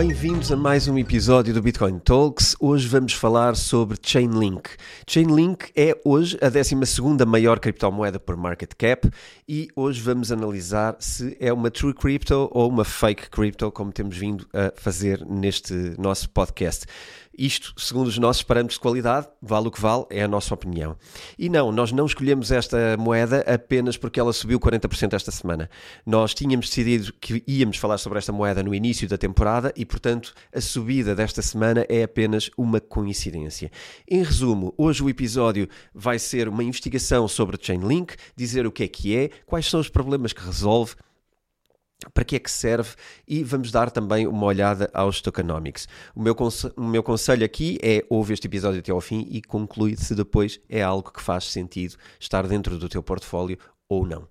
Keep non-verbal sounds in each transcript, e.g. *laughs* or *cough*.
Bem-vindos a mais um episódio do Bitcoin Talks. Hoje vamos falar sobre Chainlink. Chainlink é hoje a 12 maior criptomoeda por market cap e hoje vamos analisar se é uma true crypto ou uma fake crypto, como temos vindo a fazer neste nosso podcast. Isto, segundo os nossos parâmetros de qualidade, vale o que vale, é a nossa opinião. E não, nós não escolhemos esta moeda apenas porque ela subiu 40% esta semana. Nós tínhamos decidido que íamos falar sobre esta moeda no início da temporada e, portanto, a subida desta semana é apenas uma coincidência. Em resumo, hoje o episódio vai ser uma investigação sobre Chainlink, dizer o que é que é, quais são os problemas que resolve para que é que serve e vamos dar também uma olhada aos tokenomics. O meu, o meu conselho aqui é ouve este episódio até ao fim e conclui se depois é algo que faz sentido estar dentro do teu portfólio ou não.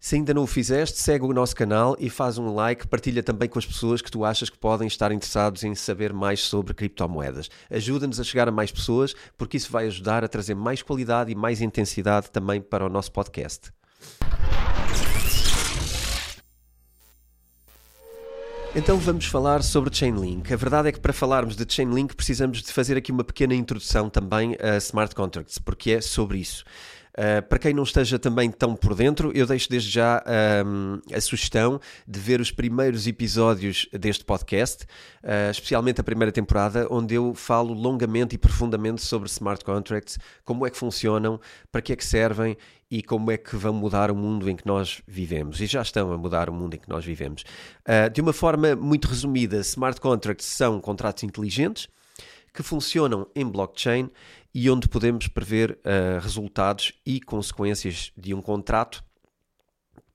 Se ainda não o fizeste, segue o nosso canal e faz um like, partilha também com as pessoas que tu achas que podem estar interessados em saber mais sobre criptomoedas. Ajuda-nos a chegar a mais pessoas, porque isso vai ajudar a trazer mais qualidade e mais intensidade também para o nosso podcast. Então vamos falar sobre Chainlink. A verdade é que para falarmos de Chainlink precisamos de fazer aqui uma pequena introdução também a smart contracts, porque é sobre isso. Uh, para quem não esteja também tão por dentro, eu deixo desde já um, a sugestão de ver os primeiros episódios deste podcast, uh, especialmente a primeira temporada, onde eu falo longamente e profundamente sobre smart contracts, como é que funcionam, para que é que servem e como é que vão mudar o mundo em que nós vivemos. E já estão a mudar o mundo em que nós vivemos. Uh, de uma forma muito resumida, smart contracts são contratos inteligentes que funcionam em blockchain e onde podemos prever uh, resultados e consequências de um contrato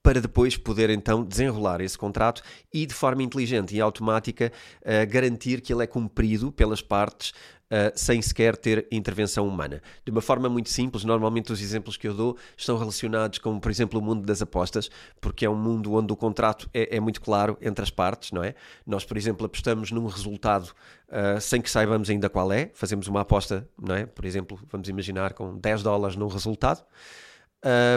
para depois poder então desenrolar esse contrato e de forma inteligente e automática uh, garantir que ele é cumprido pelas partes uh, sem sequer ter intervenção humana. De uma forma muito simples, normalmente os exemplos que eu dou estão relacionados com, por exemplo, o mundo das apostas, porque é um mundo onde o contrato é, é muito claro entre as partes, não é? Nós, por exemplo, apostamos num resultado uh, sem que saibamos ainda qual é, fazemos uma aposta, não é? Por exemplo, vamos imaginar com 10 dólares num resultado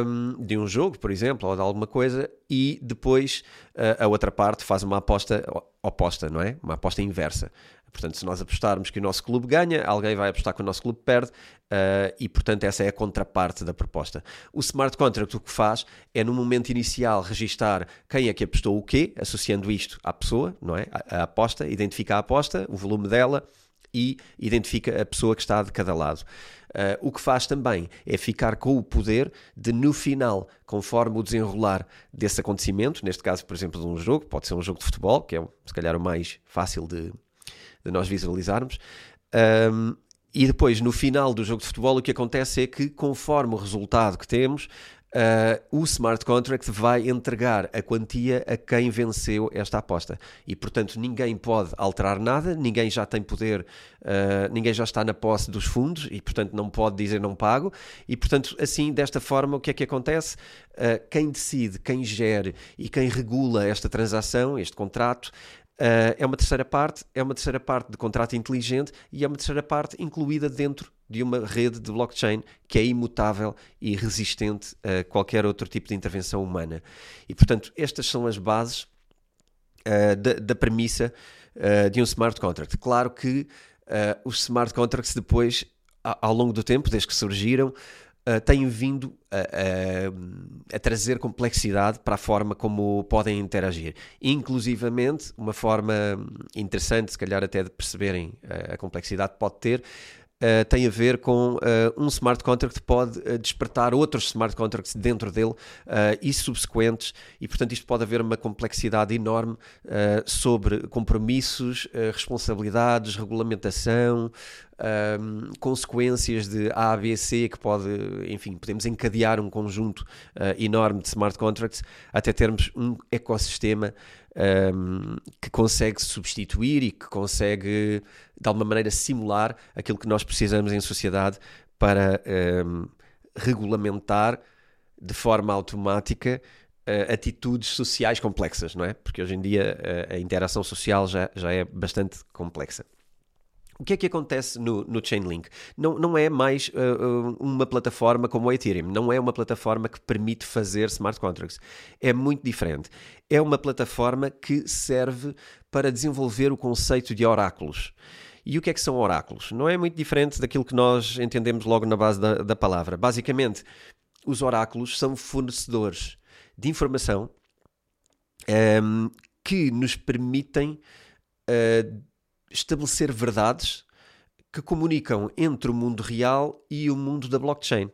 um, de um jogo, por exemplo, ou de alguma coisa, e depois uh, a outra parte faz uma aposta oposta, não é? Uma aposta inversa. Portanto, se nós apostarmos que o nosso clube ganha, alguém vai apostar que o nosso clube perde, uh, e portanto essa é a contraparte da proposta. O smart contract o que faz é no momento inicial registar quem é que apostou o quê, associando isto à pessoa, não é? A, a aposta, identifica a aposta, o volume dela e identifica a pessoa que está de cada lado. Uh, o que faz também é ficar com o poder de, no final, conforme o desenrolar desse acontecimento, neste caso, por exemplo, de um jogo, pode ser um jogo de futebol, que é se calhar o mais fácil de, de nós visualizarmos. Um, e depois, no final do jogo de futebol, o que acontece é que, conforme o resultado que temos, Uh, o smart contract vai entregar a quantia a quem venceu esta aposta. E, portanto, ninguém pode alterar nada, ninguém já tem poder, uh, ninguém já está na posse dos fundos e, portanto, não pode dizer não pago. E, portanto, assim, desta forma, o que é que acontece? Uh, quem decide, quem gere e quem regula esta transação, este contrato, Uh, é uma terceira parte, é uma terceira parte de contrato inteligente e é uma terceira parte incluída dentro de uma rede de blockchain que é imutável e resistente a qualquer outro tipo de intervenção humana. E, portanto, estas são as bases uh, da, da, premissa uh, de um smart contract. Claro que os smart contracts depois, ao longo do tempo, desde que surgiram, uh, têm vindo a, a, a, trazer complexidade para a forma como podem interagir. Inclusivamente, uma forma interessante, se calhar até de perceberem uh, a complexidade pode ter, Uh, tem a ver com uh, um smart contract pode uh, despertar outros smart contracts dentro dele e subsequentes, e portanto isto pode haver uma complexidade enorme sobre compromissos, responsabilidades, regulamentação, consequências de A, B, C, que pode, enfim, podemos encadear um conjunto enorme de smart contracts até termos um ecossistema um, que consegue substituir e que consegue, de alguma maneira, simular aquilo que nós precisamos em sociedade para um, regulamentar de forma automática uh, atitudes sociais complexas, não é? Porque hoje em dia uh, a interação social já, já é bastante complexa. O que é que acontece no, no Chainlink? Não, não é mais uh, uma plataforma como o Ethereum, não é uma plataforma que permite fazer smart contracts. É muito diferente. É uma plataforma que serve para desenvolver o conceito de oráculos. E o que é que são oráculos? Não é muito diferente daquilo que nós entendemos logo na base da, da palavra. Basicamente, os oráculos são fornecedores de informação um, ehm, que nos permitem uh, estabelecer verdades que comunicam entre o mundo real e o mundo da blockchain.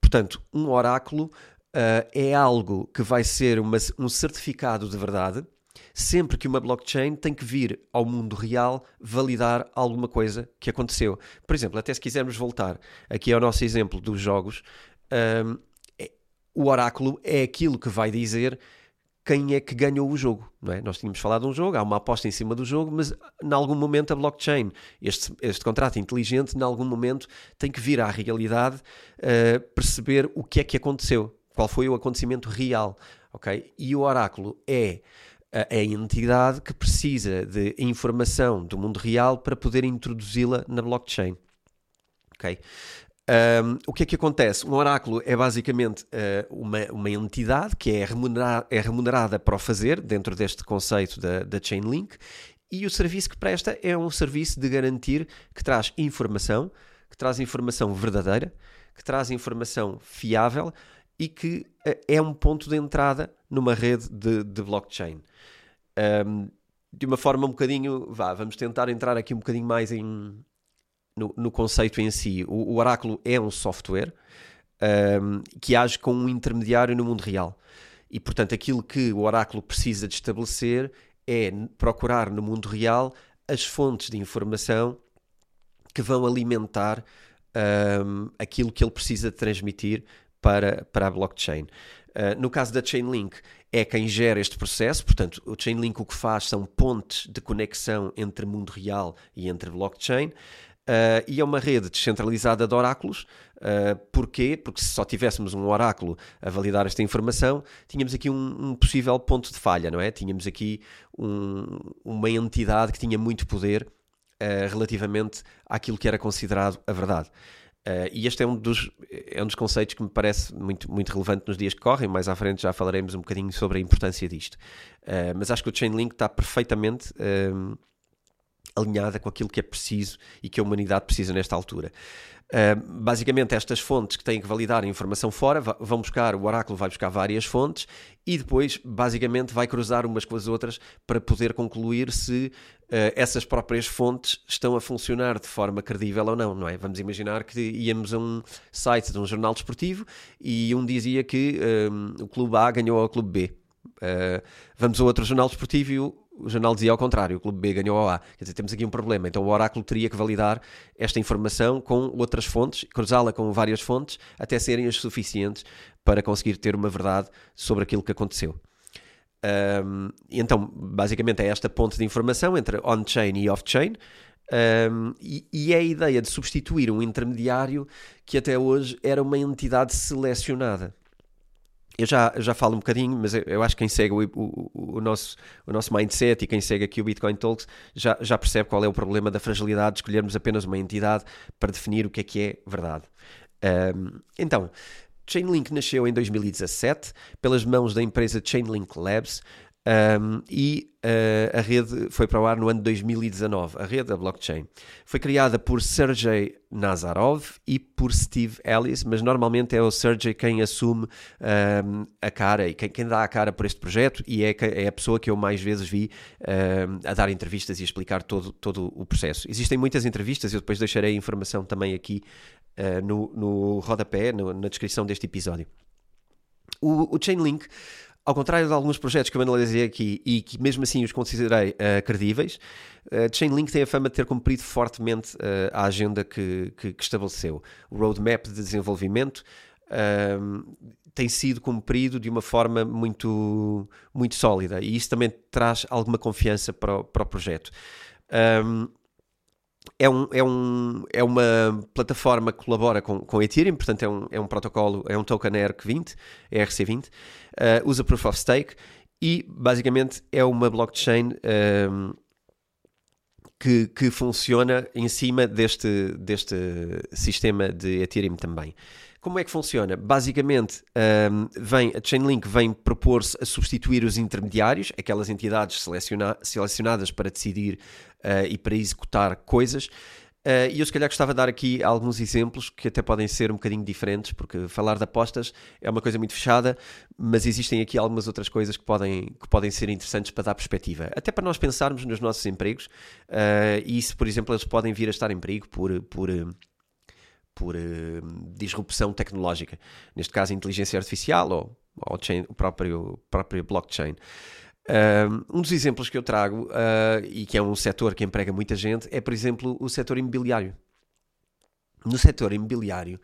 Portanto, um oráculo uh, é algo que vai ser uma, um certificado de verdade sempre que uma blockchain tem que vir ao mundo real validar alguma coisa que aconteceu. Por exemplo, até se quisermos voltar aqui ao nosso exemplo dos jogos, um, é, o oráculo é aquilo que vai dizer quem é que ganhou o jogo. Não é? Nós tínhamos falado de um jogo, há uma aposta em cima do jogo, mas em algum momento a blockchain, este, este contrato inteligente, em algum momento tem que vir à realidade uh, perceber o que é que aconteceu, qual foi o acontecimento real. Okay? E o oráculo é a, entidade que precisa de informação do mundo real para poder introduzi-la na blockchain. Ok? Um, o que é que acontece? Um oráculo é basicamente uh, uma, uma entidade que é remunerada, é remunerada para o fazer, dentro deste conceito da, da Chainlink, e o serviço que presta é um serviço de garantir que traz informação, que traz informação verdadeira, que traz informação fiável e que uh, é um ponto de entrada numa rede de, de blockchain. Um, de uma forma um bocadinho, vá, vamos tentar entrar aqui um bocadinho mais em, no, no conceito em si. O, o, Oráculo é um software um, que age como um intermediário no mundo real. E, portanto, aquilo que o Oráculo precisa de estabelecer é procurar no mundo real as fontes de informação que vão alimentar um, aquilo que ele precisa transmitir para, para a blockchain. Uh, no caso da Chainlink, é quem gera este processo, portanto, o Chainlink o que faz são pontes de conexão entre mundo real e entre blockchain. Uh, e é uma rede descentralizada de oráculos. Uh, porquê? Porque se só tivéssemos um oráculo a validar esta informação, tínhamos aqui um, um possível ponto de falha, não é? Tínhamos aqui um, uma entidade que tinha muito poder uh, relativamente àquilo que era considerado a verdade. Uh, e este é um, dos, é um dos conceitos que me parece muito, muito relevante nos dias que correm. Mais à frente já falaremos um bocadinho sobre a importância disto. Mas acho que o Chainlink está perfeitamente alinhada com aquilo que é preciso e que a humanidade precisa nesta altura. Uh, basicamente, estas fontes que têm que validar a informação fora vão buscar, o oráculo vai buscar várias fontes e depois, basicamente, vai cruzar umas com as outras para poder concluir se uh, essas próprias fontes estão a funcionar de forma credível ou não, não é? Vamos imaginar que íamos a um site de um jornal desportivo e um dizia que um, o clube A ganhou ao clube B. Uh, vamos a outro jornal desportivo e o o jornal dizia ao contrário, o clube B ganhou ao A. Quer dizer, temos aqui um problema. Então o oráculo teria que validar esta informação com outras fontes, cruzá-la com várias fontes, até serem as suficientes para conseguir ter uma verdade sobre aquilo que aconteceu. Um, então, basicamente, é esta ponte de informação entre on-chain e off-chain. Um, e, e, é a ideia de substituir um intermediário que até hoje era uma entidade selecionada eu já, já falo um bocadinho, mas eu, eu acho que quem segue o, o, o, nosso, o nosso mindset e quem segue aqui o Bitcoin Talks já, já percebe qual é o problema da fragilidade de escolhermos apenas uma entidade para definir o que é que é verdade. Um, então, Chainlink nasceu em 2017 pelas mãos da empresa Chainlink Labs, um, e uh, a rede foi para o ar no ano 2019, a rede da blockchain. Foi criada por Sergey Nazarov e por Steve Ellis, mas normalmente é o Sergey quem assume um, a cara e quem, quem, dá a cara por este projeto e é, é a pessoa que eu mais vezes vi um, a dar entrevistas e explicar todo, todo o processo. Existem muitas entrevistas, eu depois deixarei a informação também aqui uh, no, no rodapé, no, na descrição deste episódio. O, o Chainlink ao contrário de alguns projetos que eu analisei aqui e que mesmo assim os considerei uh, credíveis, uh, Chainlink tem a fama de ter cumprido fortemente uh, a agenda que, que, que, estabeleceu. O roadmap de desenvolvimento uh, tem sido cumprido de uma forma muito, muito sólida e isso também traz alguma confiança para o, para o projeto. Um, é, um, é, um, é uma plataforma que colabora com, com Ethereum, portanto é um, é um protocolo, é um token ERC20, ERC20, uh, usa Proof of Stake e basicamente é uma blockchain um, que, que funciona em cima deste, deste sistema de Ethereum também. Como é que funciona? Basicamente, um, vem, a Chainlink vem propor-se a substituir os intermediários, aquelas entidades seleciona, selecionadas para decidir uh, e para executar coisas. Uh, e eu se calhar gostava de dar aqui alguns exemplos que até podem ser um bocadinho diferentes, porque falar de apostas é uma coisa muito fechada, mas existem aqui algumas outras coisas que podem, que podem ser interessantes para dar perspectiva. Até para nós pensarmos nos nossos empregos, uh, e se, por exemplo, eles podem vir a estar em perigo por, por, por uh, disrupção tecnológica. Neste caso, inteligência artificial ou, ou chain, o próprio, próprio blockchain. Um dos exemplos que eu trago, uh, e que é um setor que emprega muita gente, é, por exemplo, o setor imobiliário. No setor imobiliário,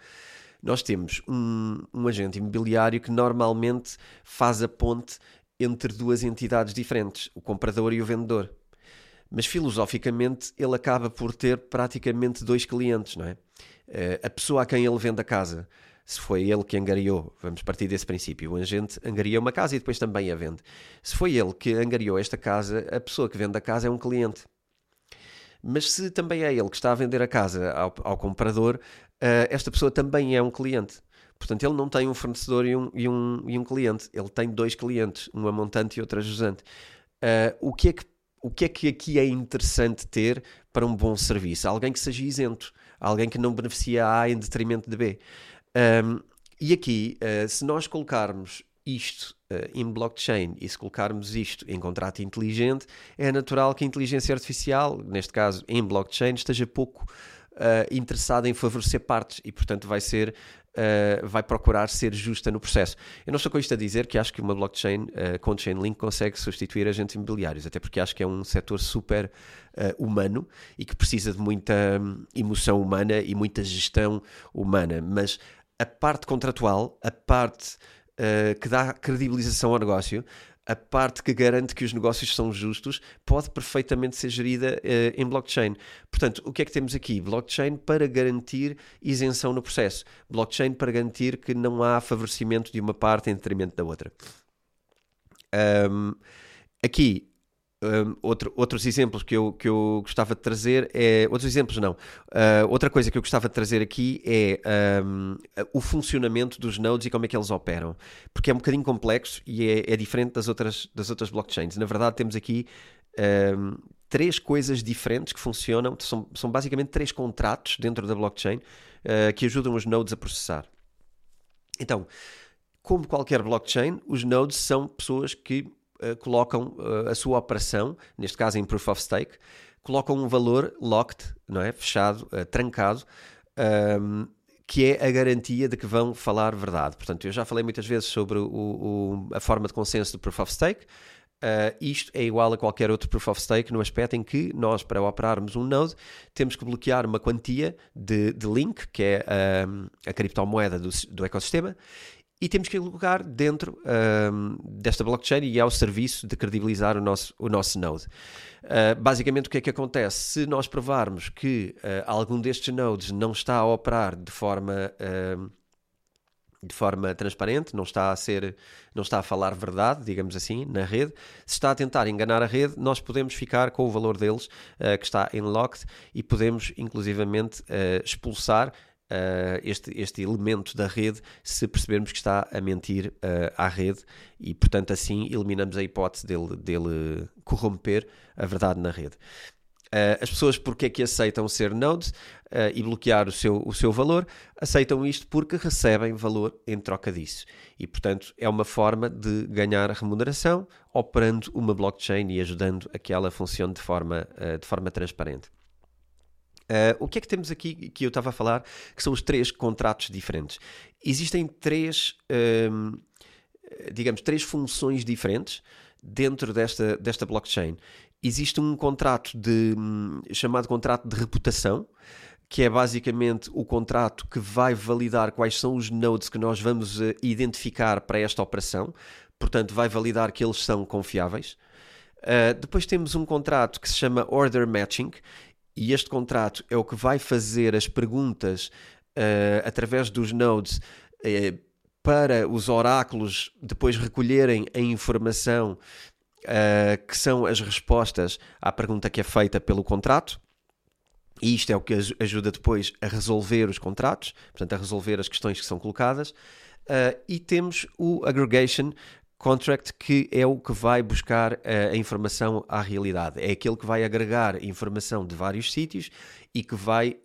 nós temos um, um, agente imobiliário que normalmente faz a ponte entre duas entidades diferentes, o comprador e o vendedor. Mas filosoficamente ele acaba por ter praticamente dois clientes, não é? Uh, a pessoa a quem ele vende a casa se foi ele que angariou, vamos partir desse princípio, o agente angaria uma casa e depois também a vende. Se foi ele que angariou esta casa, a pessoa que vende a casa é um cliente. Mas se também é ele que está a vender a casa ao, ao comprador, uh, esta pessoa também é um cliente. Portanto, ele não tem um fornecedor e um, e um, e um cliente, ele tem dois clientes, uma montante e outra jusante. Uh, o, que é que, o que é que aqui é interessante ter para um bom serviço? Alguém que seja isento, alguém que não beneficia A em detrimento de B. Um, e aqui, uh, se nós colocarmos isto uh, em blockchain e se colocarmos isto em contrato inteligente, é natural que a inteligência artificial, neste caso em blockchain, esteja pouco uh, interessada em favorecer partes e, portanto, vai ser. Uh, vai procurar ser justa no processo. Eu não estou com isto a dizer que acho que uma blockchain uh, com Chainlink consegue substituir agentes imobiliários, até porque acho que é um setor super uh, humano e que precisa de muita um, emoção humana e muita gestão humana. Mas a parte contratual, a parte que dá credibilização ao negócio, a parte que garante que os negócios são justos, pode perfeitamente ser gerida uh, em blockchain. Portanto, o que é que temos aqui? Blockchain para garantir isenção no processo. Blockchain para garantir que não há favorecimento de uma parte em detrimento da outra. Um, aqui, um, outro, outros exemplos que eu, que eu gostava de trazer é. Outros exemplos não. Uh, outra coisa que eu gostava de trazer aqui é um, o funcionamento dos nodes e como é que eles operam. Porque é um bocadinho complexo e é, é diferente das outras, das outras blockchains. Na verdade, temos aqui um, três coisas diferentes que funcionam. São, são basicamente três contratos dentro da blockchain uh, que ajudam os nodes a processar. Então, como qualquer blockchain, os nodes são pessoas que uh, colocam uh, a sua operação, neste caso em Proof of Stake, colocam um valor locked, não é? fechado, uh, trancado, um, ehm, que é a garantia de que vão falar verdade. Portanto, eu já falei muitas vezes sobre o, o, a forma de consenso do Proof of Stake. Uh, isto é igual a qualquer outro Proof of Stake no aspecto em que nós, para operarmos um node, temos que bloquear uma quantia de, de link, que é ehm, a criptomoeda do, do ecossistema, e temos que colocar dentro desta blockchain e ao serviço de credibilizar o nosso, o nosso node. Uh, basicamente, o que é que acontece? Se nós provarmos que uh, algum destes nodes não está a operar de forma, uh, de forma transparente, não está a ser, não está a falar verdade, digamos assim, na rede, se está a tentar enganar a rede, nós podemos ficar com o valor deles que está em locked e podemos, inclusivamente, expulsar uh, este, este elemento da rede se percebermos que está a mentir uh, à rede e, portanto, assim eliminamos a hipótese dele, dele corromper a verdade na rede. Uh, as pessoas porque é que aceitam ser nodes uh, e bloquear o seu, o seu valor? Aceitam isto porque recebem valor em troca disso. E, portanto, é uma forma de ganhar remuneração operando uma blockchain e ajudando a que ela funcione de forma, uh, de forma transparente. Uh, o que é que temos aqui que eu estava a falar, que são os três contratos diferentes? Existem três, um, digamos, três funções diferentes dentro desta, desta blockchain. Existe um contrato de, um, chamado contrato de reputação, que é basicamente o contrato que vai validar quais são os nodes que nós vamos uh, identificar para esta operação, portanto, vai validar que eles são confiáveis. Uh, depois temos um contrato que se chama Order Matching e este contrato é o que vai fazer as perguntas uh, através dos nodes uh, para os oráculos depois recolherem a informação uh, que são as respostas à pergunta que é feita pelo contrato. E isto é o que ajuda depois a resolver os contratos, portanto, a resolver as questões que são colocadas. E temos o aggregation contract, que é o que vai buscar a informação à realidade. É aquele que vai agregar informação de vários sítios e que vai,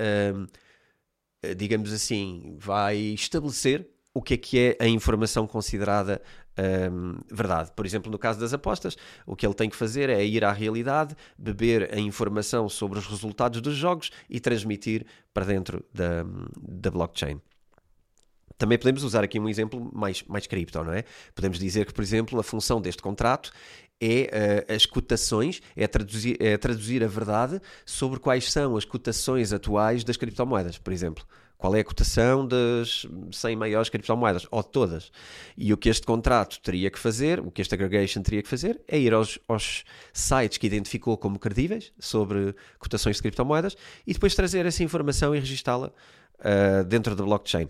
digamos assim, vai estabelecer o que é que é a informação considerada um, verdade. Por exemplo, no caso das apostas, o que ele tem que fazer é ir à realidade, beber a informação sobre os resultados dos jogos e transmitir para dentro da, da blockchain. Também podemos usar aqui um exemplo mais, mais cripto, não é? Podemos dizer que, por exemplo, a função deste contrato é uh, as cotações, é traduzir, é traduzir a verdade sobre quais são as cotações atuais das criptomoedas, por exemplo. Qual é a cotação das 100 maiores criptomoedas, ou todas. E o que este contrato teria que fazer, o que este aggregation teria que fazer, é ir aos, aos sites que identificou como credíveis sobre cotações de criptomoedas e depois trazer essa informação e registá-la uh, dentro da blockchain.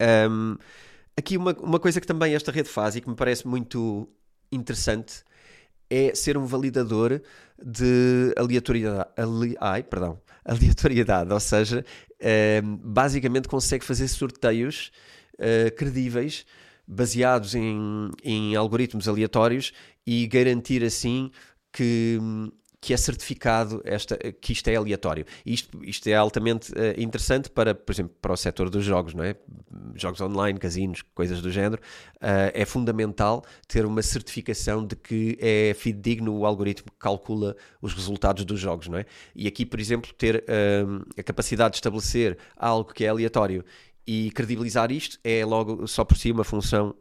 Um, aqui uma, uma coisa que também esta rede faz e que me parece muito interessante é ser um validador de aleatoriedade, ali, ai, perdão, *laughs* aleatoriedade, ou seja, uh, basicamente consegue fazer sorteios uh, credíveis baseados em, em algoritmos aleatórios e garantir assim que que é certificado esta, que isto é aleatório. Isto, isto é altamente uh, interessante para, por exemplo, para o setor dos jogos, não é? Jogos online, casinos, coisas do género. Uh, é fundamental ter uma certificação de que é fidedigno o algoritmo que calcula os resultados dos jogos, não é? E aqui, por exemplo, ter uh, a capacidade de estabelecer algo que é aleatório e credibilizar isto é logo só por si uma função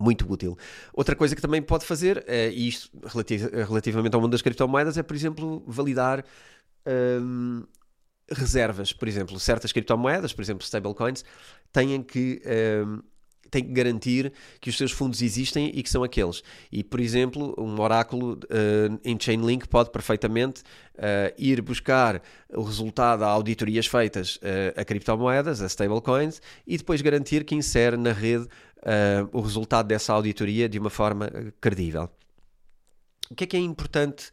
muito útil. Outra coisa que também pode fazer, e isto relativ relativamente ao mundo das criptomoedas, é, por exemplo, validar um, reservas. Por exemplo, certas criptomoedas, por exemplo, stablecoins, têm que. Um, tem que garantir que os seus fundos existem e que são aqueles. E, por exemplo, um oráculo uh, em Chainlink pode perfeitamente uh, ir buscar o resultado a auditorias feitas uh, a criptomoedas, a stablecoins, e depois garantir que insere na rede o resultado dessa auditoria de uma forma credível. O que é que é importante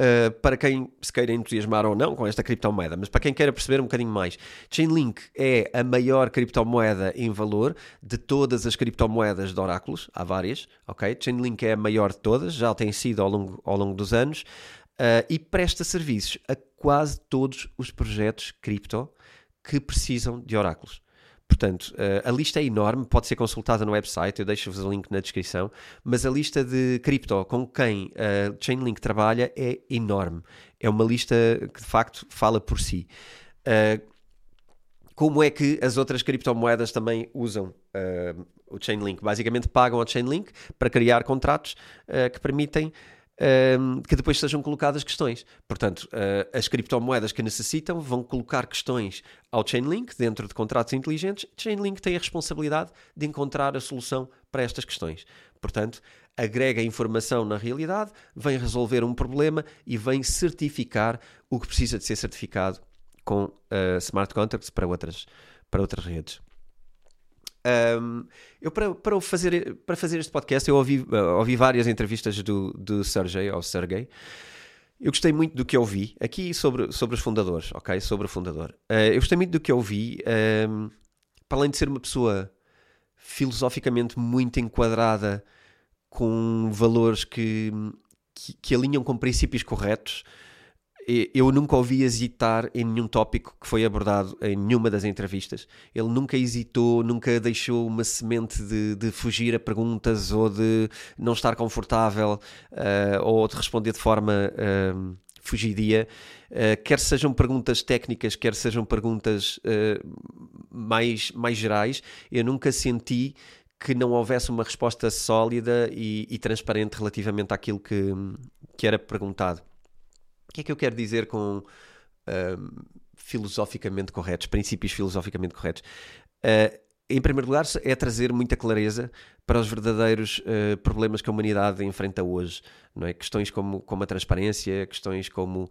uh, para quem se queira entusiasmar ou não com esta criptomoeda, mas para quem queira perceber um bocadinho mais? Chainlink é a maior criptomoeda em valor de todas as criptomoedas de oráculos, há várias, ok? Chainlink é a maior de todas, já tem sido ao longo, ao longo dos anos, uh, e presta serviços a quase todos os projetos cripto que precisam de oráculos. Portanto, eh, a lista é enorme, pode ser consultada no website, eu deixo-vos o link na descrição, mas a lista de cripto com quem a eh, Chainlink trabalha é enorme. É uma lista que de facto fala por si. Eh, como é que as outras criptomoedas também usam o Chainlink? Basicamente pagam ao Chainlink para criar contratos que permitem um, que depois sejam colocadas questões. Portanto, uh, as criptomoedas que necessitam vão colocar questões ao Chainlink dentro de contratos inteligentes. Chainlink tem a responsabilidade de encontrar a solução para estas questões. Portanto, agrega informação na realidade, vem resolver um problema e vem certificar o que precisa de ser certificado com uh, smart contracts para outras, para outras redes. Um, eu para, para, fazer, para fazer este podcast eu ouvi, uh, ouvi várias entrevistas do, do Sergey, ou Sergey. Eu gostei muito do que eu vi aqui sobre, sobre os fundadores, ok? Sobre o fundador. Uh, eu gostei muito do que eu vi, um, para além de ser uma pessoa filosoficamente muito enquadrada com valores que, que, que alinham com princípios corretos eu nunca ouvi hesitar em nenhum tópico que foi abordado em nenhuma das entrevistas. Ele nunca hesitou, nunca deixou uma semente de, de fugir a perguntas ou de não estar confortável uh, ou de responder de forma uh, fugidia. Uh, quer sejam perguntas técnicas, quer sejam perguntas mais, mais gerais, eu nunca senti que não houvesse uma resposta sólida e, e transparente relativamente àquilo que, que era perguntado. O que é que eu quero dizer com uh, filosoficamente corretos, princípios filosoficamente corretos? Uh, em primeiro lugar, é trazer muita clareza para os verdadeiros uh, problemas que a humanidade enfrenta hoje. Não é? Questões como, como a transparência, questões como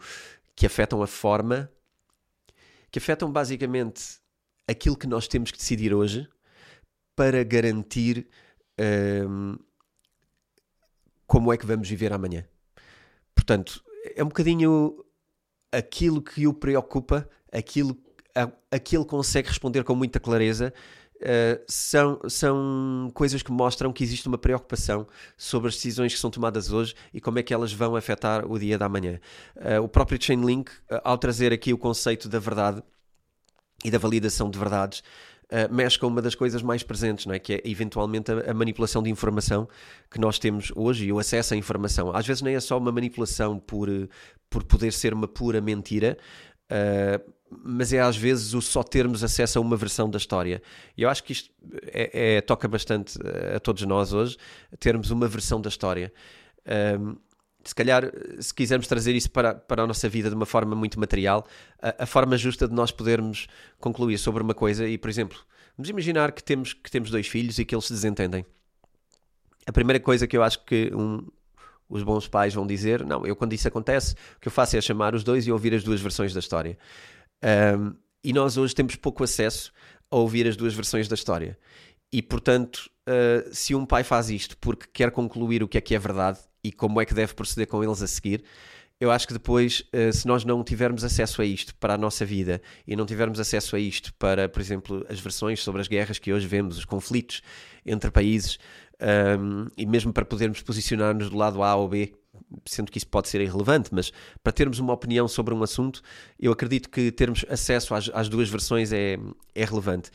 que afetam a forma, que afetam basicamente aquilo que nós temos que decidir hoje para garantir como é que vamos viver amanhã. Portanto, é um bocadinho aquilo que o preocupa, aquilo a, que ele consegue responder com muita clareza. Uh, são, são coisas que mostram que existe uma preocupação sobre as decisões que são tomadas hoje e como é que elas vão afetar o dia da manhã. Uh, o próprio Chainlink, uh, ao trazer aqui o conceito da verdade e da validação de verdades, uh, mexe com uma das coisas mais presentes, não é? que é eventualmente a, a, manipulação de informação que nós temos hoje e o acesso à informação. Às vezes nem é só uma manipulação por, por poder ser uma pura mentira. Uh, mas é às vezes o só termos acesso a uma versão da história. E eu acho que isto é, é, toca bastante a todos nós hoje, termos uma versão da história. Um, se calhar, se quisermos trazer isso para, para a nossa vida de uma forma muito material, a, a, forma justa de nós podermos concluir sobre uma coisa, e por exemplo, vamos imaginar que temos, que temos dois filhos e que eles se desentendem. A primeira coisa que eu acho que um, os bons pais vão dizer, não, eu quando isso acontece, o que eu faço é chamar os dois e ouvir as duas versões da história. Um, e nós hoje temos pouco acesso a ouvir as duas versões da história. E, portanto, uh, se um pai faz isto porque quer concluir o que é que é verdade e como é que deve proceder com eles a seguir, eu acho que depois, uh, se nós não tivermos acesso a isto para a nossa vida e não tivermos acesso a isto para, por exemplo, as versões sobre as guerras que hoje vemos, os conflitos entre países, um, e mesmo para podermos posicionar-nos do lado A ou B, sendo que isso pode ser irrelevante, mas para termos uma opinião sobre um assunto, eu acredito que termos acesso às, às duas versões é, é relevante.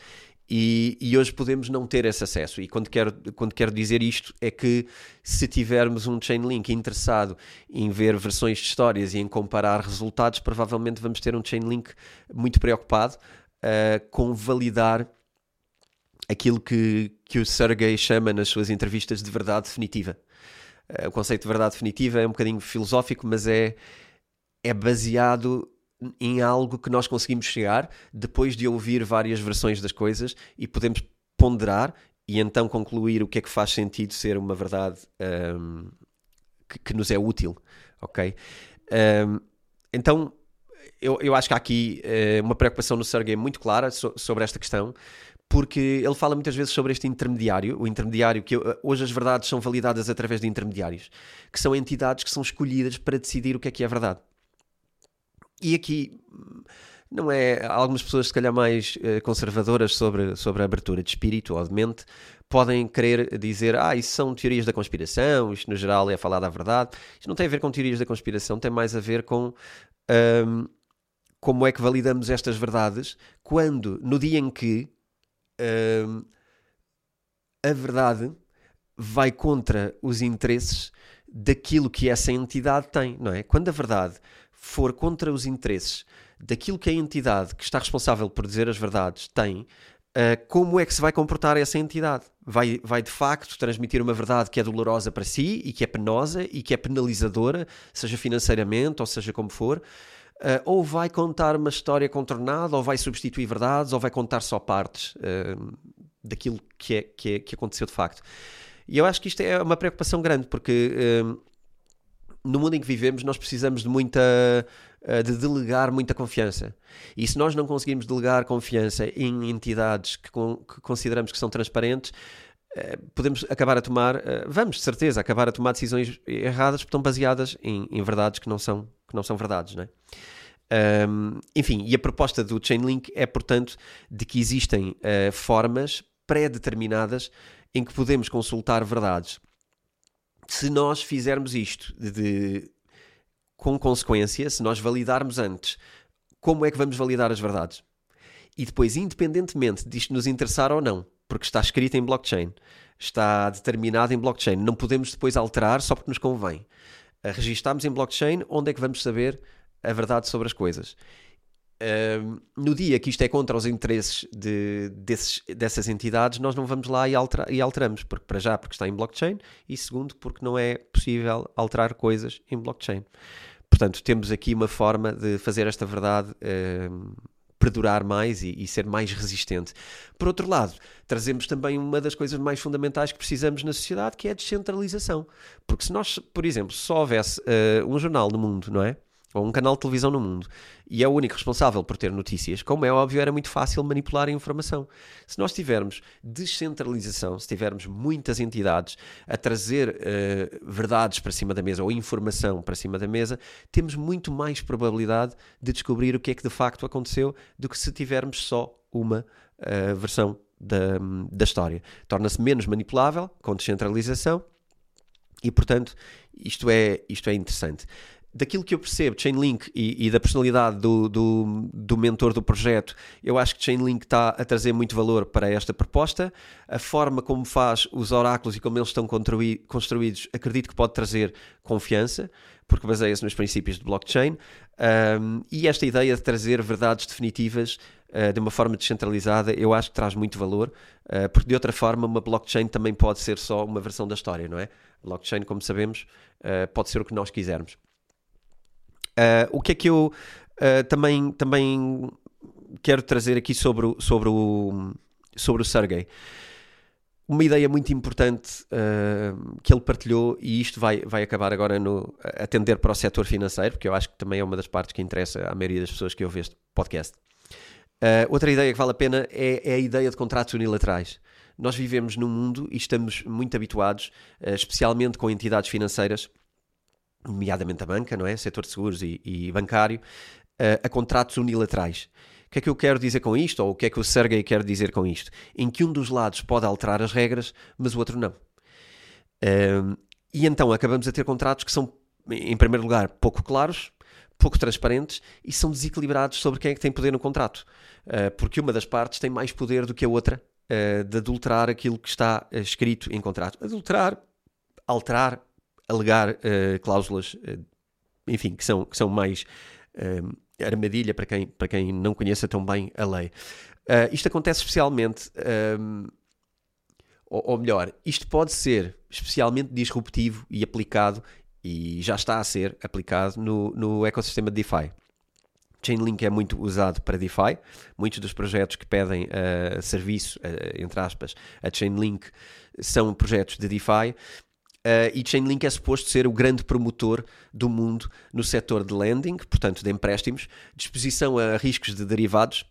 E, e, hoje podemos não ter esse acesso. E quando quero, quando quero dizer isto, é que se tivermos um Chainlink interessado em ver versões de histórias e em comparar resultados, provavelmente vamos ter um Chainlink muito preocupado uh, com validar aquilo que, que o Sergey chama nas suas entrevistas de verdade definitiva. Uh, o conceito de verdade definitiva é um bocadinho filosófico, mas é, é baseado em algo que nós conseguimos chegar depois de ouvir várias versões das coisas e podemos ponderar e então concluir o que é que faz sentido ser uma verdade um, que, que, nos é útil, ok? Um, então, eu, eu acho que há aqui uh, uma preocupação no Sergey muito clara so, sobre esta questão, porque ele fala muitas vezes sobre este intermediário, o intermediário que hoje as verdades são validadas através de intermediários, que são entidades que são escolhidas para decidir o que é que é verdade. E aqui não é. Algumas pessoas, se calhar, mais eh, conservadoras sobre, sobre a abertura de espírito ou de mente, podem querer dizer: ah, isso são teorias da conspiração, isto no geral é falar da verdade. Isto não tem a ver com teorias da conspiração, tem mais a ver com. Um, como é que validamos estas verdades quando, no dia em que um, a verdade vai contra os interesses daquilo que essa entidade tem, não é? Quando a verdade for contra os interesses daquilo que a entidade que está responsável por dizer as verdades tem, uh, como é que se vai comportar essa entidade? Vai, vai de facto transmitir uma verdade que é dolorosa para si e que é penosa e que é penalizadora, seja financeiramente ou seja como for, uh, ou vai contar uma história contornada, ou vai substituir verdades, ou vai contar só partes uh, daquilo que, é, que, é, que aconteceu de facto. E eu acho que isto é uma preocupação grande, porque no mundo em que vivemos, nós precisamos de muita eh, de delegar muita confiança. E se nós não conseguimos delegar confiança em entidades que, que consideramos que são transparentes, eh, podemos acabar a tomar, eh, vamos de certeza acabar a tomar decisões erradas porque estão baseadas em, em verdades que não são, que não são verdades, não é? Um, enfim, e a proposta do Chainlink é, portanto, de que existem uh, formas pré-determinadas em que podemos consultar verdades se nós fizermos isto de, de, com consequência, se nós validarmos antes, como é que vamos validar as verdades? E depois, independentemente disto nos interessar ou não, porque está escrito em blockchain, está determinado em blockchain, não podemos depois alterar só porque nos convém. Registamos em blockchain onde é que vamos saber a verdade sobre as coisas no dia que isto é contra os interesses de, desses, dessas entidades, nós não vamos lá e, altera, e, alteramos, porque para já porque está em blockchain e segundo porque não é possível alterar coisas em blockchain. Portanto, temos aqui uma forma de fazer esta verdade perdurar mais e, e, ser mais resistente. Por outro lado, trazemos também uma das coisas mais fundamentais que precisamos na sociedade, que é a descentralização. Porque se nós, por exemplo, só houvesse uh, um jornal no mundo, não é? Ou um canal de televisão no mundo, e é o único responsável por ter notícias, como é óbvio, era muito fácil manipular a informação. Se nós tivermos descentralização, se tivermos muitas entidades a trazer uh, verdades para cima da mesa ou informação para cima da mesa, temos muito mais probabilidade de descobrir o que é que de facto aconteceu do que se tivermos só uma uh, versão da, da história. Torna-se menos manipulável com descentralização e, portanto, isto é, isto é interessante daquilo que eu percebo Chainlink e, e da personalidade do, do, do, mentor do projeto, eu acho que Chainlink está a trazer muito valor para esta proposta. A forma como faz os oráculos e como eles estão construídos, acredito que pode trazer confiança, porque baseia-se nos princípios de blockchain. Um, e esta ideia de trazer verdades definitivas uh, de uma forma descentralizada, eu acho que traz muito valor, uh, porque de outra forma, uma blockchain também pode ser só uma versão da história, não é? Blockchain, como sabemos, uh, pode ser o que nós quisermos. Uh, o que é que eu uh, também, também quero trazer aqui sobre o, sobre o, sobre o Sergey? Uma ideia muito importante uh, que ele partilhou, e isto vai, vai acabar agora no atender para o setor financeiro, porque eu acho que também é uma das partes que interessa à maioria das pessoas que ouvem este podcast. outra ideia que vale a pena é, é a ideia de contratos unilaterais nós vivemos num mundo e estamos muito habituados, especialmente com entidades financeiras, nomeadamente a banca, não é? Setor de seguros e, e bancário, uh, a contratos unilaterais. O que é que eu quero dizer com isto? Ou o que é que o Sergey quer dizer com isto? Em que um dos lados pode alterar as regras, mas o outro não. Uh, e então acabamos a ter contratos que são, em primeiro lugar, pouco claros, pouco transparentes e são desequilibrados sobre quem é que tem poder no contrato. Uh, porque uma das partes tem mais poder do que a outra uh, de adulterar aquilo que está escrito em contrato. Adulterar, alterar, alegar uh, cláusulas, uh, enfim, que são, que são mais uh, armadilha para quem, para quem não conheça tão bem a lei. isto acontece especialmente, ou, ou melhor, isto pode ser especialmente disruptivo e aplicado, e já está a ser aplicado no, no ecossistema de DeFi. Chainlink é muito usado para DeFi. Muitos dos projetos que pedem uh, serviço, uh, entre aspas, a Chainlink são projetos de DeFi. Uh, e Chainlink é suposto ser o grande promotor do mundo no setor de lending, portanto de empréstimos, de exposição a riscos de derivados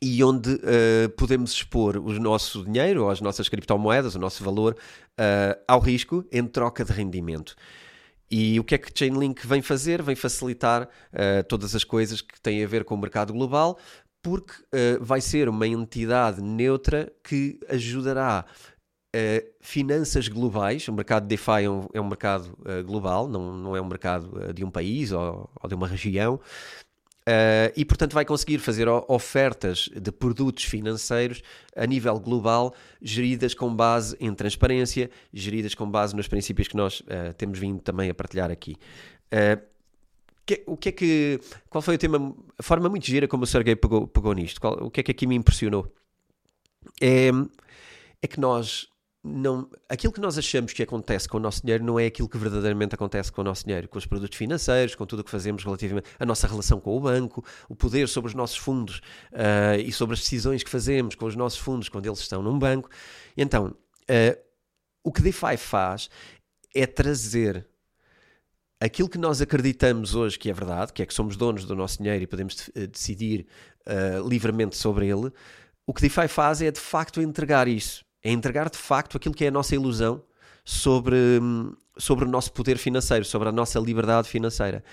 e onde uh, podemos expor o nosso dinheiro ou as nossas criptomoedas, o nosso valor, uh, ao risco em troca de rendimento. E o que é que Chainlink vem fazer? Vem facilitar todas as coisas que têm a ver com o mercado global, porque vai ser uma entidade neutra que ajudará Uh, finanças globais, o mercado de DeFi é um, é um mercado uh, global, não, não é um mercado uh, de um país ou, ou de uma região, e portanto vai conseguir fazer ofertas de produtos financeiros a nível global, geridas com base em transparência, geridas com base nos princípios que nós temos vindo também a partilhar aqui. Que, o que é que. Qual foi o tema? A forma muito gira como o Sergei pegou, pegou nisto. Qual, o que é que aqui me impressionou? É, é que nós não, aquilo que nós achamos que acontece com o nosso dinheiro não é aquilo que verdadeiramente acontece com o nosso dinheiro, com os produtos financeiros, com tudo o que fazemos relativamente à nossa relação com o banco, o poder sobre os nossos fundos uh, e sobre as decisões que fazemos com os nossos fundos quando eles estão num banco. Então, uh, o que DeFi faz é trazer aquilo que nós acreditamos hoje que é verdade, que é que somos donos do nosso dinheiro e podemos eh, decidir uh, livremente sobre ele. O que DeFi faz é de facto entregar isso é entregar de facto aquilo que é a nossa ilusão sobre, sobre o nosso poder financeiro, sobre a nossa liberdade financeira.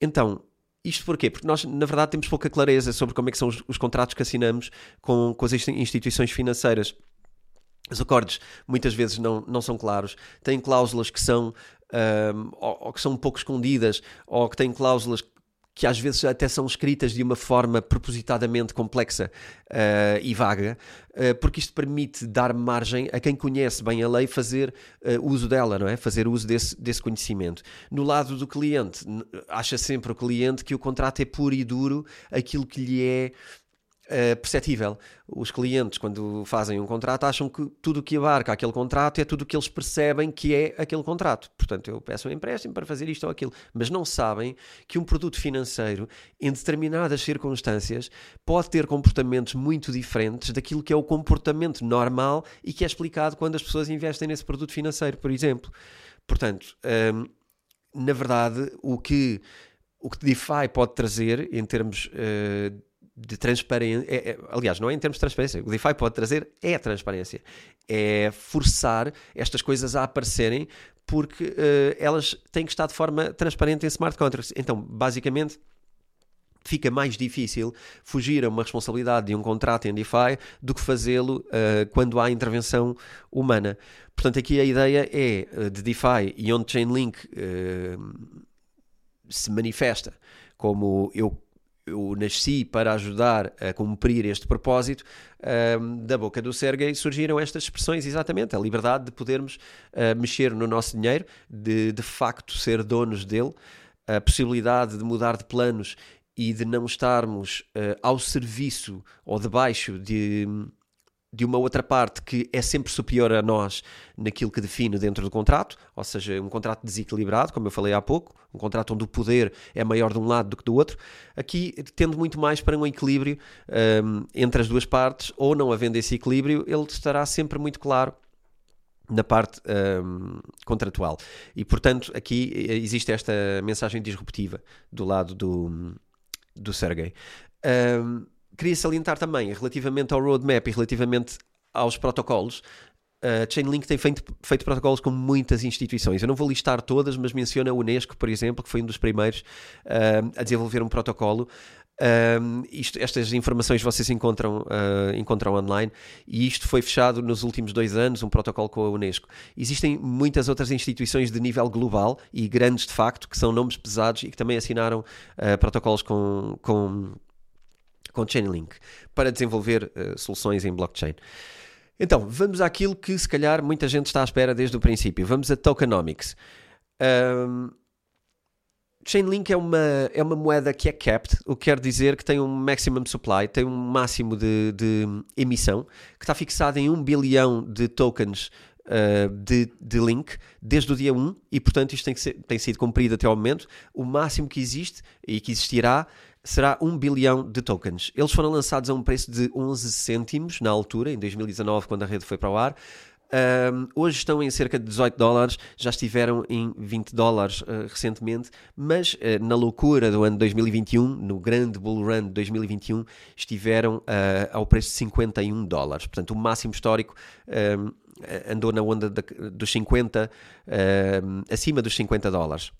Então, isto porquê? Porque nós, na verdade, temos pouca clareza sobre como é que são os, os contratos que assinamos com, com as instituições financeiras. Os acordos muitas vezes não, não são claros, têm cláusulas que são, um, ou, ou, que são um pouco escondidas, ou que têm cláusulas que às vezes até são escritas de uma forma propositadamente complexa uh, e vaga, uh, porque isto permite dar margem a quem conhece bem a lei fazer uh, uso dela, não é? Fazer uso desse, desse conhecimento. No lado do cliente, acha sempre o cliente que o contrato é puro e duro aquilo que lhe é uh, perceptível. Os clientes, quando fazem um contrato, acham que tudo o que abarca aquele contrato é tudo o que eles percebem que é aquele contrato. Portanto, eu peço um empréstimo para fazer isto ou aquilo. Mas não sabem que um produto financeiro, em determinadas circunstâncias, pode ter comportamentos muito diferentes daquilo que é o comportamento normal e que é explicado quando as pessoas investem nesse produto financeiro, por exemplo. Portanto, um, na verdade, o que o que DeFi pode trazer em termos uh, de transparência, é, é, aliás, não é em termos de transparência, o DeFi pode trazer é transparência, é forçar estas coisas a aparecerem porque uh, elas têm que estar de forma transparente em smart contracts. Então, basicamente, fica mais difícil fugir a uma responsabilidade de um contrato em DeFi do que fazê-lo uh, quando há intervenção humana. Portanto, aqui a ideia é de DeFi e onde Chainlink uh, se manifesta como eu eu nasci para ajudar a cumprir este propósito, um, da boca do Sergei surgiram estas expressões, exatamente, a liberdade de podermos uh, mexer no nosso dinheiro, de de facto ser donos dele, a possibilidade de mudar de planos e de não estarmos uh, ao serviço ou debaixo de de uma outra parte que é sempre superior a nós naquilo que define dentro do contrato, ou seja, um contrato desequilibrado, como eu falei há pouco, um contrato onde o poder é maior de um lado do que do outro, aqui tendo muito mais para um equilíbrio um, entre as duas partes, ou não havendo esse equilíbrio, ele estará sempre muito claro na parte um, contratual. E, portanto, aqui existe esta mensagem disruptiva do lado do, do Sergei. Um, queria salientar também, relativamente ao roadmap e relativamente aos protocolos, a Chainlink tem feito, feito, protocolos com muitas instituições. Eu não vou listar todas, mas menciona a Unesco, por exemplo, que foi um dos primeiros uh, a desenvolver um protocolo. Uh, isto, estas informações vocês encontram, uh, encontram online e isto foi fechado nos últimos dois anos, um protocolo com a Unesco. Existem muitas outras instituições de nível global e grandes de facto, que são nomes pesados e que também assinaram protocolos com, com com Chainlink para desenvolver uh, soluções em blockchain. Então, vamos àquilo que se calhar muita gente está à espera desde o princípio. Vamos a tokenomics. Um, Chainlink é uma, é uma moeda que é capped, o que quer dizer que tem um maximum supply, tem um máximo de, de emissão, que está fixado em 1 bilhão de tokens uh, de, de link desde o dia 1 e, portanto, isto tem, ser, tem sido cumprido até ao momento. O máximo que existe e que existirá será 1 bilhão de tokens. Eles foram lançados a um preço de 11 cêntimos na altura, em 2019, quando a rede foi para o ar. Um, hoje estão em cerca de 18 dólares, já estiveram em 20 dólares uh, recentemente, mas uh, na loucura do ano 2021, no grande bull run de 2021, estiveram uh, ao preço de 51 dólares. Portanto, o máximo histórico andou na onda de, dos 50, acima dos 50 dólares.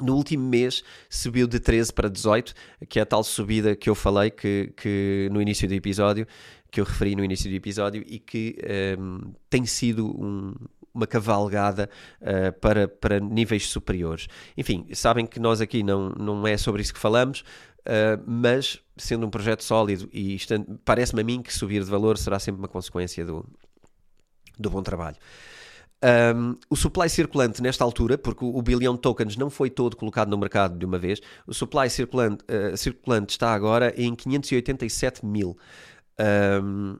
No último mês subiu de 13 para 18, que é a tal subida que eu falei que, que no início do episódio, que eu referi no início do episódio e que um, tem sido um, uma cavalgada uh, para, para níveis superiores. Enfim, sabem que nós aqui não, não é sobre isso que falamos, uh, mas sendo um projeto sólido e parece-me a mim que subir de valor será sempre uma consequência do, do bom trabalho. Um, o supply circulante nesta altura, porque o, bilhão de tokens não foi todo colocado no mercado de uma vez, o supply circulante, uh, circulante está agora em 587 mil. Um,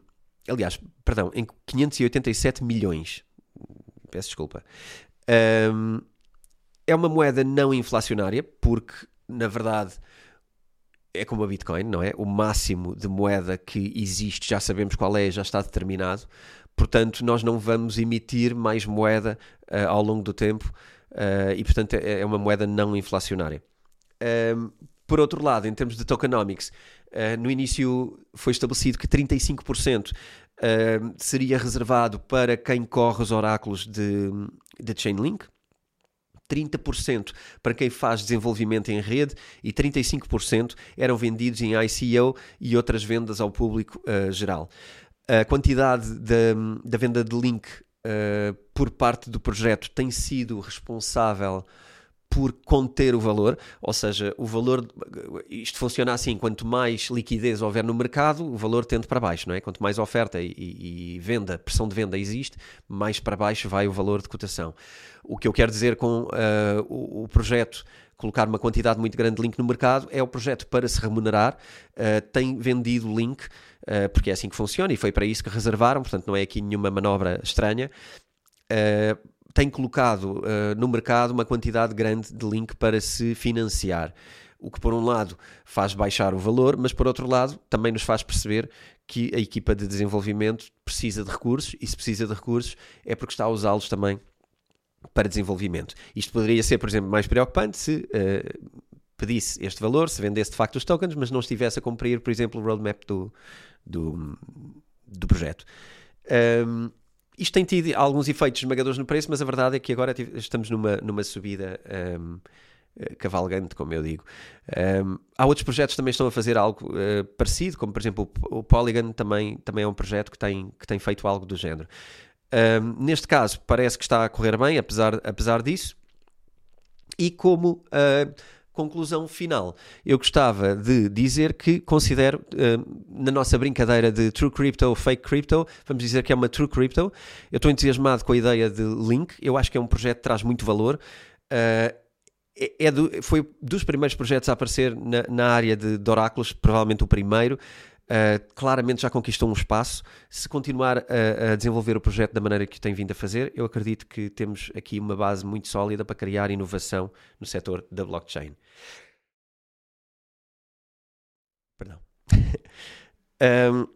aliás, perdão, em 587 milhões. Peço desculpa. Um, é uma moeda não inflacionária, porque na verdade é como a Bitcoin, não é? O máximo de moeda que existe, já sabemos qual é, já está determinado. Portanto, nós não vamos emitir mais moeda uh, ao longo do tempo uh, e, portanto, é, é, uma moeda não inflacionária. Um, por outro lado, em termos de tokenomics, uh, no início foi estabelecido que 35% seria reservado para quem corre os oráculos de, de Chainlink, 30% para quem faz desenvolvimento em rede e 35% eram vendidos em ICO e outras vendas ao público uh, geral a quantidade da, da venda de link uh, por parte do projeto tem sido responsável por conter o valor, ou seja, o valor, isto funciona assim, quanto mais liquidez houver no mercado, o valor tende para baixo, não é? Quanto mais oferta e, e, venda, pressão de venda existe, mais para baixo vai o valor de cotação. O que eu quero dizer com uh, o, o, projeto colocar uma quantidade muito grande de link no mercado é o projeto para se remunerar, uh, tem vendido link uh, porque é assim que funciona e foi para isso que reservaram, portanto não é aqui nenhuma manobra estranha. Uh, tem colocado uh, no mercado uma quantidade grande de link para se financiar. O que, por um lado, faz baixar o valor, mas, por outro lado, também nos faz perceber que a equipa de desenvolvimento precisa de recursos e, se precisa de recursos, é porque está a usá-los também para desenvolvimento. Isto poderia ser, por exemplo, mais preocupante se uh, pedisse este valor, se vendesse de facto os tokens, mas não estivesse a cumprir, por exemplo, o roadmap do, do, do projeto. Um, isto tem tido alguns efeitos esmagadores no preço, mas a verdade é que agora estamos numa, numa subida um, eh, cavalgante, como eu digo. Um, há outros projetos que também estão a fazer algo uh, parecido, como por exemplo o, Polygon também, também é um projeto que tem, que tem feito algo do género. Um, neste caso, parece que está a correr bem, apesar, apesar disso. E como uh, conclusão final, eu gostava de dizer que considero, uh, na nossa brincadeira de True Crypto ou Fake Crypto, vamos dizer que é uma True Crypto. Eu estou entusiasmado com a ideia de Link, eu acho que é um projeto que traz muito valor. Uh, é, é do, foi dos primeiros projetos a aparecer na, na área de, de oráculos, provavelmente o primeiro. Uh, claramente já conquistou um espaço. Se continuar a, a, desenvolver o projeto da maneira que tem vindo a fazer, eu acredito que temos aqui uma base muito sólida para criar inovação no setor da blockchain. Perdão. *laughs* um,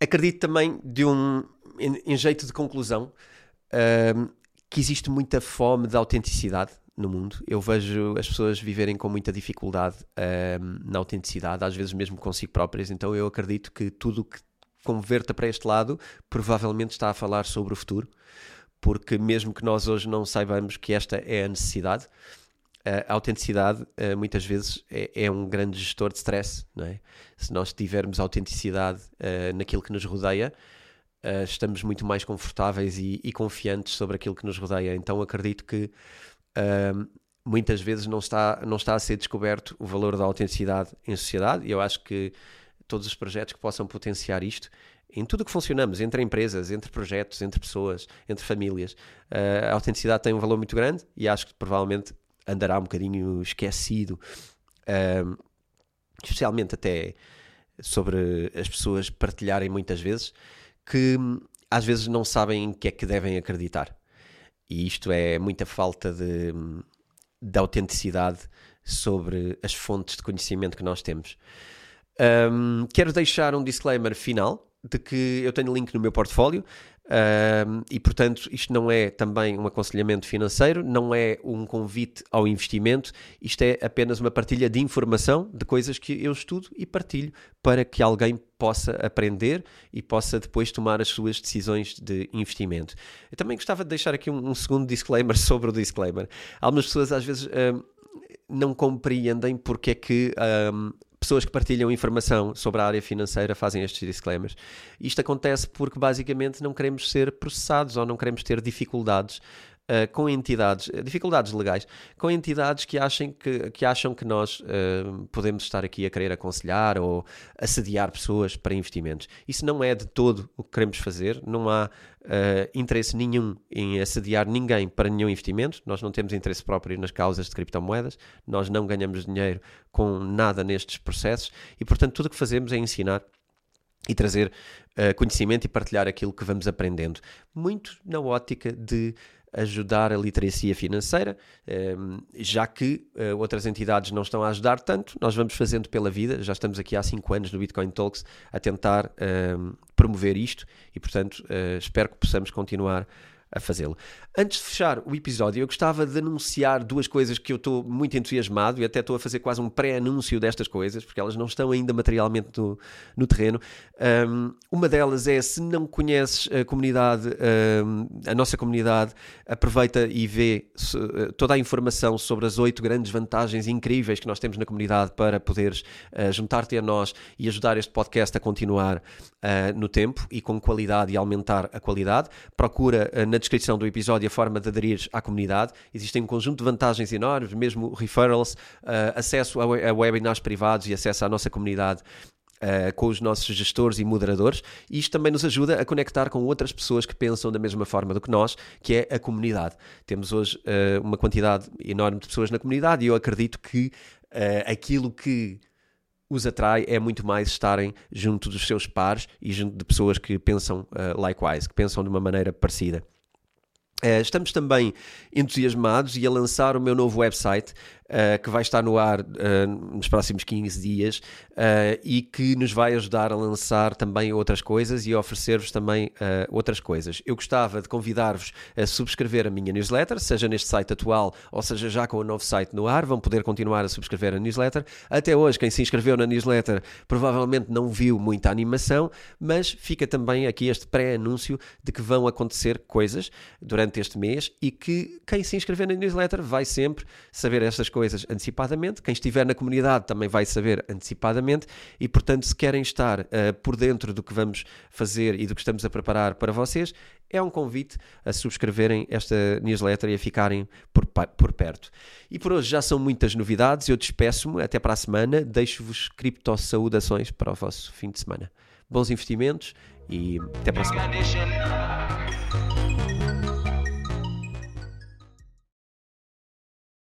acredito também de um, em, em jeito de conclusão, um, que existe muita fome de autenticidade no mundo. Eu vejo as pessoas viverem com muita dificuldade um, na autenticidade, às vezes mesmo consigo próprias, então eu acredito que tudo que converta para este lado provavelmente está a falar sobre o futuro, porque mesmo que nós hoje não saibamos que esta é a necessidade, a autenticidade uh, muitas vezes é, é, um grande gestor de stress, não é? Se nós tivermos autenticidade uh, naquilo que nos rodeia, uh, estamos muito mais confortáveis e, confiantes sobre aquilo que nos rodeia. Então acredito que muitas vezes não está, não está a ser descoberto o valor da autenticidade em sociedade e eu acho que todos os projetos que possam potenciar isto em tudo o que funcionamos, entre empresas, entre projetos, entre pessoas, entre famílias, uh, a autenticidade tem um valor muito grande e acho que provavelmente andará um bocadinho esquecido, uh, especialmente até sobre as pessoas partilharem muitas vezes, que às vezes não sabem em que é que devem acreditar. E isto é muita falta de, de autenticidade sobre as fontes de conhecimento que nós temos. Um, quero deixar um disclaimer final de que eu tenho link no meu portfólio e, portanto, isto não é também um aconselhamento financeiro, não é um convite ao investimento, isto é apenas uma partilha de informação de coisas que eu estudo e partilho para que alguém possa aprender e possa depois tomar as suas decisões de investimento. Eu também gostava de deixar aqui um, um segundo disclaimer *laughs* sobre o disclaimer. Algumas pessoas às vezes. Não compreendem porque é que um, pessoas que partilham informação sobre a área financeira fazem estes disclaimers. Isto acontece porque basicamente não queremos ser processados ou não queremos ter dificuldades uh, com entidades, eh, dificuldades legais, com entidades que, achem que, que acham que nós uh, podemos estar aqui a querer aconselhar ou assediar pessoas para investimentos. Isso não é de todo o que queremos fazer, não há uh, interesse nenhum em assediar ninguém para nenhum investimento, nós não temos interesse próprio nas causas de criptomoedas, nós não ganhamos dinheiro com nada nestes processos e, portanto, tudo o que fazemos é ensinar e trazer uh, conhecimento e partilhar aquilo que vamos aprendendo. Muito na ótica de ajudar a literacia financeira, ehm, já que eh, outras entidades não estão a ajudar tanto, nós vamos fazendo pela vida, já estamos aqui há 5 anos no Bitcoin Talks a tentar ehm, promover isto e, portanto, eh, espero que possamos continuar fazê-lo. Antes de fechar o episódio, eu gostava de anunciar duas coisas que eu estou muito entusiasmado e até estou a fazer quase um pré-anúncio destas coisas, porque elas não estão ainda materialmente no, no terreno. Um, uma delas é, se não conheces a comunidade, um, a nossa comunidade, aproveita e vê eh, toda a informação sobre as oito grandes vantagens incríveis que nós temos na comunidade para poderes uh, juntar-te a nós e ajudar este podcast a continuar uh, no tempo e com qualidade e aumentar a qualidade. Procura uh, na descrição do episódio a forma de aderir à comunidade. Existem um conjunto de vantagens enormes, mesmo referrals, uh, acesso a, a webinars privados e acesso à nossa comunidade Uh, com os nossos gestores e moderadores, e isto também nos ajuda a conectar com outras pessoas que pensam da mesma forma do que nós, que é a comunidade. Temos hoje uh, uma quantidade enorme de pessoas na comunidade e eu acredito que uh, aquilo que os atrai é muito mais estarem junto dos seus pares e junto de pessoas que pensam likewise, que pensam de uma maneira parecida. Uh, estamos também entusiasmados e a lançar o meu novo website. Uh, que vai estar no ar uh, nos próximos 15 dias uh, e que nos vai ajudar a lançar também outras coisas e a oferecer-vos também outras coisas. Eu gostava de convidar-vos a subscrever a minha newsletter, seja neste site atual ou seja já com o novo site no ar, vão poder continuar a subscrever a newsletter. Até hoje, quem se inscreveu na newsletter provavelmente não viu muita animação, mas fica também aqui este pré-anúncio de que vão acontecer coisas durante este mês e que quem se inscrever na newsletter vai sempre saber estas coisas antecipadamente. Quem estiver na comunidade também vai saber antecipadamente e, portanto, se querem estar uh, por dentro do que vamos fazer e do que estamos a preparar para vocês, é um convite a subscreverem esta newsletter e a ficarem por, por perto. E por hoje já são muitas novidades. Eu despeço-me até para a semana. Deixo-vos criptossaudações para o vosso fim de semana. Bons investimentos e até para a semana.